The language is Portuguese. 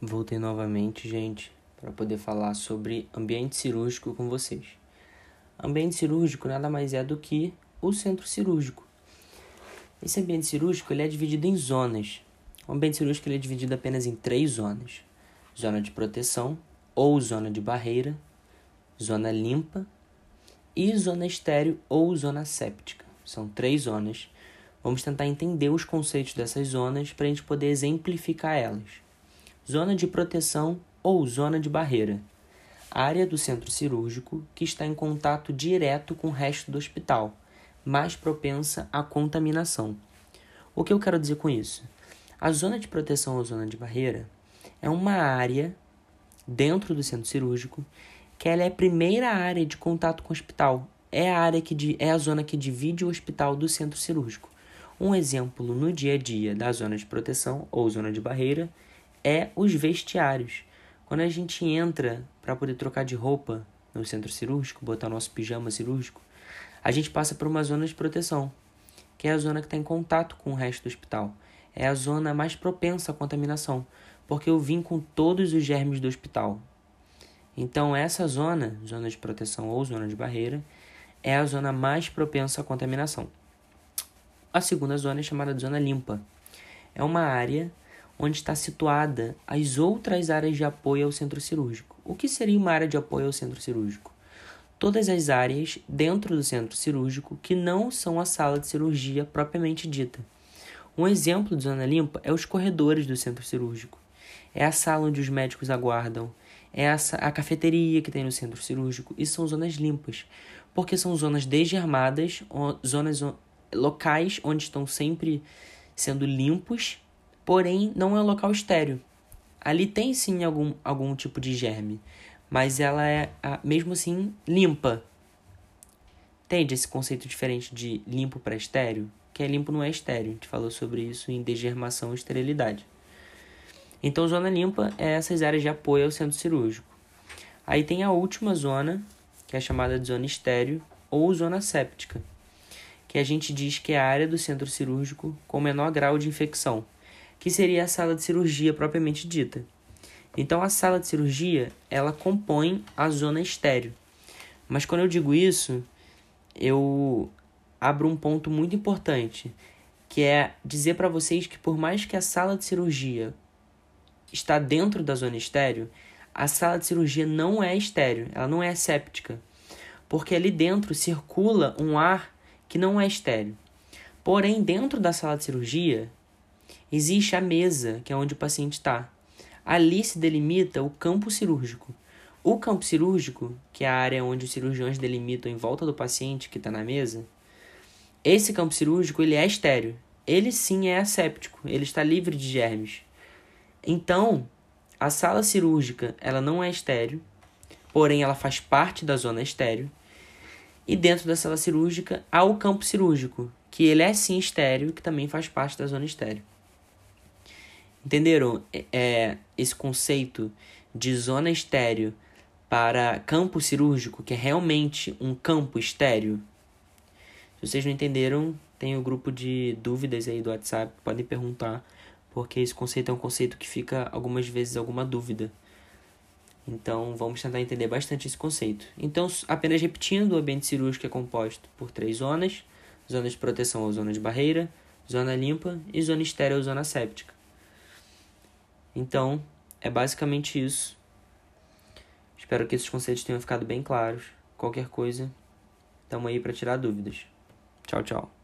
Voltei novamente, gente, para poder falar sobre ambiente cirúrgico com vocês. Ambiente cirúrgico nada mais é do que o centro cirúrgico. Esse ambiente cirúrgico ele é dividido em zonas. O ambiente cirúrgico ele é dividido apenas em três zonas: zona de proteção ou zona de barreira, zona limpa e zona estéreo ou zona séptica. São três zonas. Vamos tentar entender os conceitos dessas zonas para a gente poder exemplificar elas zona de proteção ou zona de barreira, área do centro cirúrgico que está em contato direto com o resto do hospital, mais propensa à contaminação. O que eu quero dizer com isso? A zona de proteção ou zona de barreira é uma área dentro do centro cirúrgico que ela é a primeira área de contato com o hospital. É a área que é a zona que divide o hospital do centro cirúrgico. Um exemplo no dia a dia da zona de proteção ou zona de barreira é os vestiários. Quando a gente entra para poder trocar de roupa no centro cirúrgico, botar nosso pijama cirúrgico, a gente passa por uma zona de proteção, que é a zona que está em contato com o resto do hospital. É a zona mais propensa à contaminação, porque eu vim com todos os germes do hospital. Então, essa zona, zona de proteção ou zona de barreira, é a zona mais propensa à contaminação. A segunda zona é chamada de zona limpa. É uma área onde está situada as outras áreas de apoio ao centro cirúrgico. O que seria uma área de apoio ao centro cirúrgico? Todas as áreas dentro do centro cirúrgico que não são a sala de cirurgia propriamente dita. Um exemplo de zona limpa é os corredores do centro cirúrgico. É a sala onde os médicos aguardam, é essa a cafeteria que tem no centro cirúrgico e são zonas limpas, porque são zonas desgermadas, zonas locais onde estão sempre sendo limpos porém não é um local estéreo. Ali tem sim algum, algum tipo de germe, mas ela é, mesmo assim, limpa. Entende esse conceito diferente de limpo para estéreo? Que é limpo não é estéreo. A gente falou sobre isso em degermação e esterilidade. Então, zona limpa é essas áreas de apoio ao centro cirúrgico. Aí tem a última zona, que é chamada de zona estéreo ou zona séptica, que a gente diz que é a área do centro cirúrgico com menor grau de infecção que seria a sala de cirurgia propriamente dita. Então a sala de cirurgia, ela compõe a zona estéreo. Mas quando eu digo isso, eu abro um ponto muito importante, que é dizer para vocês que por mais que a sala de cirurgia está dentro da zona estéreo, a sala de cirurgia não é estéreo, ela não é séptica, porque ali dentro circula um ar que não é estéreo. Porém, dentro da sala de cirurgia Existe a mesa, que é onde o paciente está. Ali se delimita o campo cirúrgico. O campo cirúrgico, que é a área onde os cirurgiões delimitam em volta do paciente que está na mesa, esse campo cirúrgico ele é estéreo. Ele sim é asséptico, ele está livre de germes. Então, a sala cirúrgica ela não é estéreo, porém ela faz parte da zona estéreo. E dentro da sala cirúrgica há o campo cirúrgico, que ele é sim estéreo, que também faz parte da zona estéreo. Entenderam é, é, esse conceito de zona estéreo para campo cirúrgico, que é realmente um campo estéreo? Se vocês não entenderam, tem o um grupo de dúvidas aí do WhatsApp, podem perguntar, porque esse conceito é um conceito que fica algumas vezes alguma dúvida. Então, vamos tentar entender bastante esse conceito. Então, apenas repetindo, o ambiente cirúrgico é composto por três zonas: zona de proteção ou zona de barreira, zona limpa e zona estéreo ou zona séptica. Então, é basicamente isso. Espero que esses conceitos tenham ficado bem claros. Qualquer coisa, estamos aí para tirar dúvidas. Tchau, tchau.